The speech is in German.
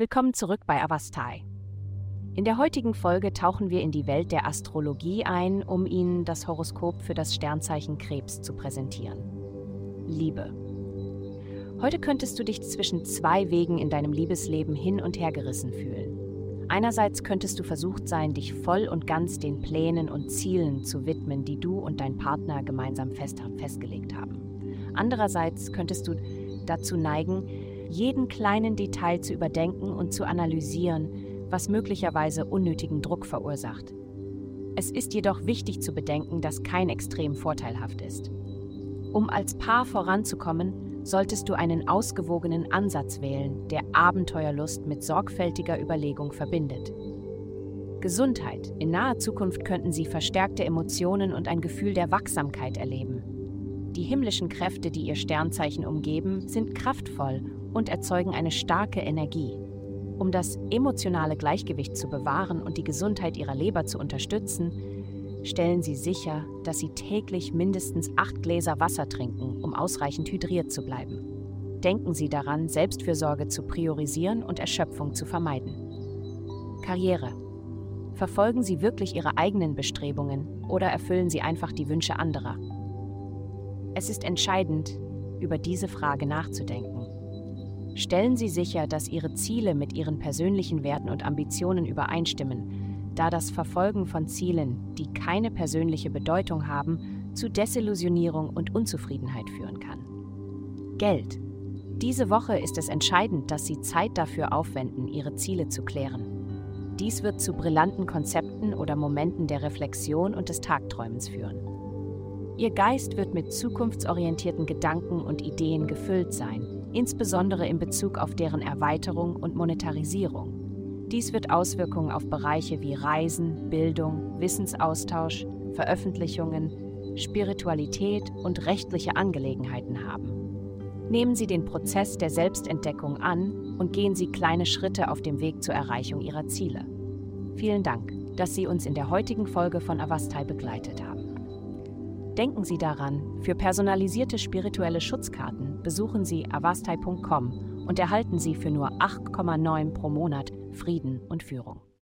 Willkommen zurück bei Avastai. In der heutigen Folge tauchen wir in die Welt der Astrologie ein, um Ihnen das Horoskop für das Sternzeichen Krebs zu präsentieren. Liebe. Heute könntest du dich zwischen zwei Wegen in deinem Liebesleben hin und her gerissen fühlen. Einerseits könntest du versucht sein, dich voll und ganz den Plänen und Zielen zu widmen, die du und dein Partner gemeinsam fest festgelegt haben. Andererseits könntest du dazu neigen, jeden kleinen Detail zu überdenken und zu analysieren, was möglicherweise unnötigen Druck verursacht. Es ist jedoch wichtig zu bedenken, dass kein Extrem vorteilhaft ist. Um als Paar voranzukommen, solltest du einen ausgewogenen Ansatz wählen, der Abenteuerlust mit sorgfältiger Überlegung verbindet. Gesundheit. In naher Zukunft könnten Sie verstärkte Emotionen und ein Gefühl der Wachsamkeit erleben. Die himmlischen Kräfte, die Ihr Sternzeichen umgeben, sind kraftvoll und erzeugen eine starke Energie. Um das emotionale Gleichgewicht zu bewahren und die Gesundheit ihrer Leber zu unterstützen, stellen Sie sicher, dass Sie täglich mindestens acht Gläser Wasser trinken, um ausreichend hydriert zu bleiben. Denken Sie daran, Selbstfürsorge zu priorisieren und Erschöpfung zu vermeiden. Karriere. Verfolgen Sie wirklich Ihre eigenen Bestrebungen oder erfüllen Sie einfach die Wünsche anderer? Es ist entscheidend, über diese Frage nachzudenken. Stellen Sie sicher, dass Ihre Ziele mit Ihren persönlichen Werten und Ambitionen übereinstimmen, da das Verfolgen von Zielen, die keine persönliche Bedeutung haben, zu Desillusionierung und Unzufriedenheit führen kann. Geld. Diese Woche ist es entscheidend, dass Sie Zeit dafür aufwenden, Ihre Ziele zu klären. Dies wird zu brillanten Konzepten oder Momenten der Reflexion und des Tagträumens führen. Ihr Geist wird mit zukunftsorientierten Gedanken und Ideen gefüllt sein, insbesondere in Bezug auf deren Erweiterung und Monetarisierung. Dies wird Auswirkungen auf Bereiche wie Reisen, Bildung, Wissensaustausch, Veröffentlichungen, Spiritualität und rechtliche Angelegenheiten haben. Nehmen Sie den Prozess der Selbstentdeckung an und gehen Sie kleine Schritte auf dem Weg zur Erreichung Ihrer Ziele. Vielen Dank, dass Sie uns in der heutigen Folge von Avastai begleitet haben. Denken Sie daran, für personalisierte spirituelle Schutzkarten besuchen Sie avastai.com und erhalten Sie für nur 8,9 pro Monat Frieden und Führung.